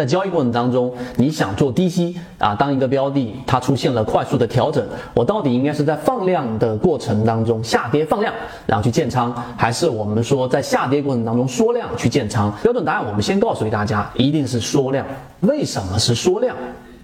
在交易过程当中，你想做低吸啊，当一个标的它出现了快速的调整，我到底应该是在放量的过程当中下跌放量，然后去建仓，还是我们说在下跌过程当中缩量去建仓？标准答案我们先告诉给大家，一定是缩量。为什么是缩量？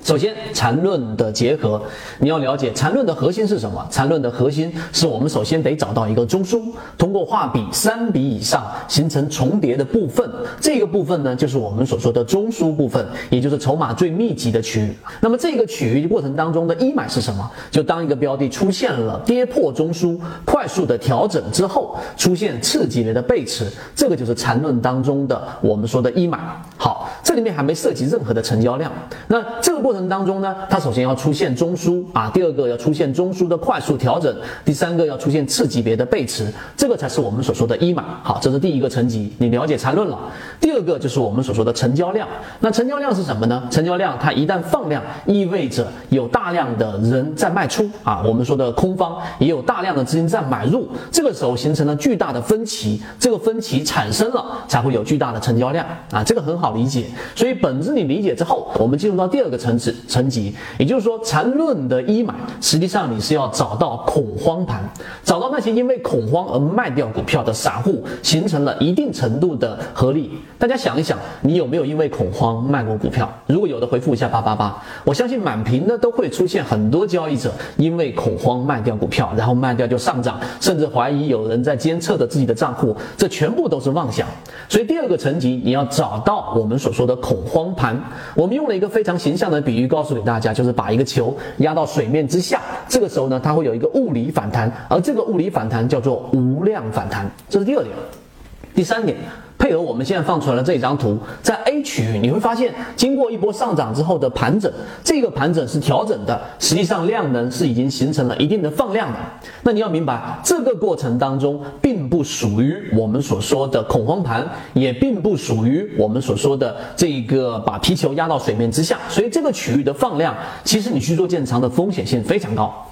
首先，缠论的结合，你要了解缠论的核心是什么？缠论的核心是我们首先得找到一个中枢，通过画笔三笔以上形成重叠的部分，这个部分呢，就是我们所说的中枢部分，也就是筹码最密集的区域。那么这个区域过程当中的一买是什么？就当一个标的出现了跌破中枢，快速的调整之后，出现次级别的背驰，这个就是缠论当中的我们说的一买。好，这里面还没涉及任何的成交量。那这个过程当中呢，它首先要出现中枢啊，第二个要出现中枢的快速调整，第三个要出现次级别的背驰，这个才是我们所说的一买。好，这是第一个层级，你了解缠论了。第二个就是我们所说的成交量。那成交量是什么呢？成交量它一旦放量，意味着有大量的人在卖出啊，我们说的空方也有大量的资金在买入，这个时候形成了巨大的分歧，这个分歧产生了才会有巨大的成交量啊，这个很好理解。所以本质你理解之后，我们进入到第二个层次。层级，也就是说，缠论的一买，实际上你是要找到恐慌盘，找到那些因为恐慌而卖掉股票的散户，形成了一定程度的合力。大家想一想，你有没有因为恐慌卖过股票？如果有的，回复一下八八八。我相信满屏的都会出现很多交易者因为恐慌卖掉股票，然后卖掉就上涨，甚至怀疑有人在监测着自己的账户，这全部都是妄想。所以第二个层级，你要找到我我们所说的恐慌盘。我们用了一个非常形象的比喻。告诉给大家，就是把一个球压到水面之下，这个时候呢，它会有一个物理反弹，而这个物理反弹叫做无量反弹，这是第二点。第三点。配合我们现在放出来的这张图，在 A 区域你会发现，经过一波上涨之后的盘整，这个盘整是调整的，实际上量能是已经形成了一定的放量的。那你要明白，这个过程当中并不属于我们所说的恐慌盘，也并不属于我们所说的这个把皮球压到水面之下，所以这个区域的放量，其实你去做建仓的风险性非常高。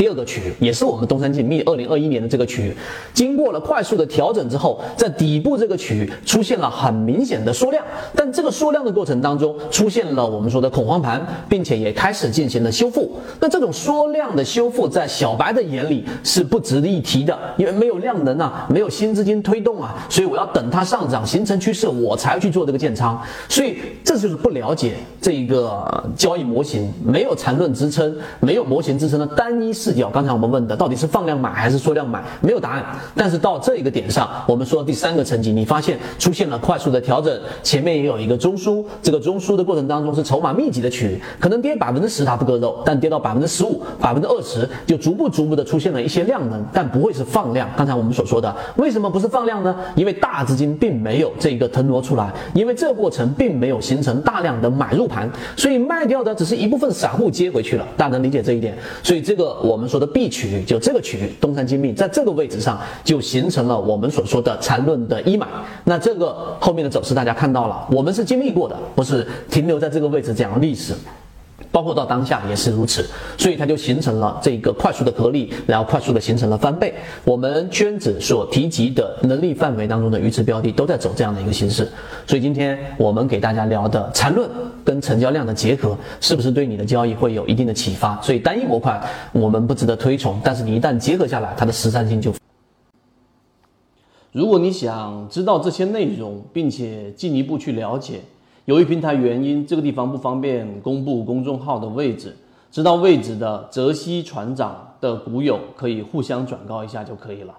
第二个区域也是我们东山进密二零二一年的这个区域，经过了快速的调整之后，在底部这个区域出现了很明显的缩量，但这个缩量的过程当中出现了我们说的恐慌盘，并且也开始进行了修复。那这种缩量的修复，在小白的眼里是不值得一提的，因为没有量能啊，没有新资金推动啊，所以我要等它上涨形成趋势，我才去做这个建仓。所以这就是不了解这一个交易模型，没有缠论支撑，没有模型支撑的单一是。视角，刚才我们问的到底是放量买还是缩量买，没有答案。但是到这一个点上，我们说第三个层级，你发现出现了快速的调整，前面也有一个中枢，这个中枢的过程当中是筹码密集的区域，可能跌百分之十它不割肉，但跌到百分之十五、百分之二十，就逐步逐步的出现了一些量能，但不会是放量。刚才我们所说的，为什么不是放量呢？因为大资金并没有这一个腾挪出来，因为这过程并没有形成大量的买入盘，所以卖掉的只是一部分散户接回去了。大家能理解这一点？所以这个。我我们说的 B 区域，就这个区域，东山精密在这个位置上就形成了我们所说的缠论的一买。那这个后面的走势大家看到了，我们是经历过的，不是停留在这个位置讲历史。包括到当下也是如此，所以它就形成了这个快速的合力，然后快速的形成了翻倍。我们圈子所提及的能力范围当中的鱼池标的都在走这样的一个形式。所以今天我们给大家聊的缠论跟成交量的结合，是不是对你的交易会有一定的启发？所以单一模块我们不值得推崇，但是你一旦结合下来，它的实战性就。如果你想知道这些内容，并且进一步去了解。由于平台原因，这个地方不方便公布公众号的位置。知道位置的泽西船长的股友可以互相转告一下就可以了。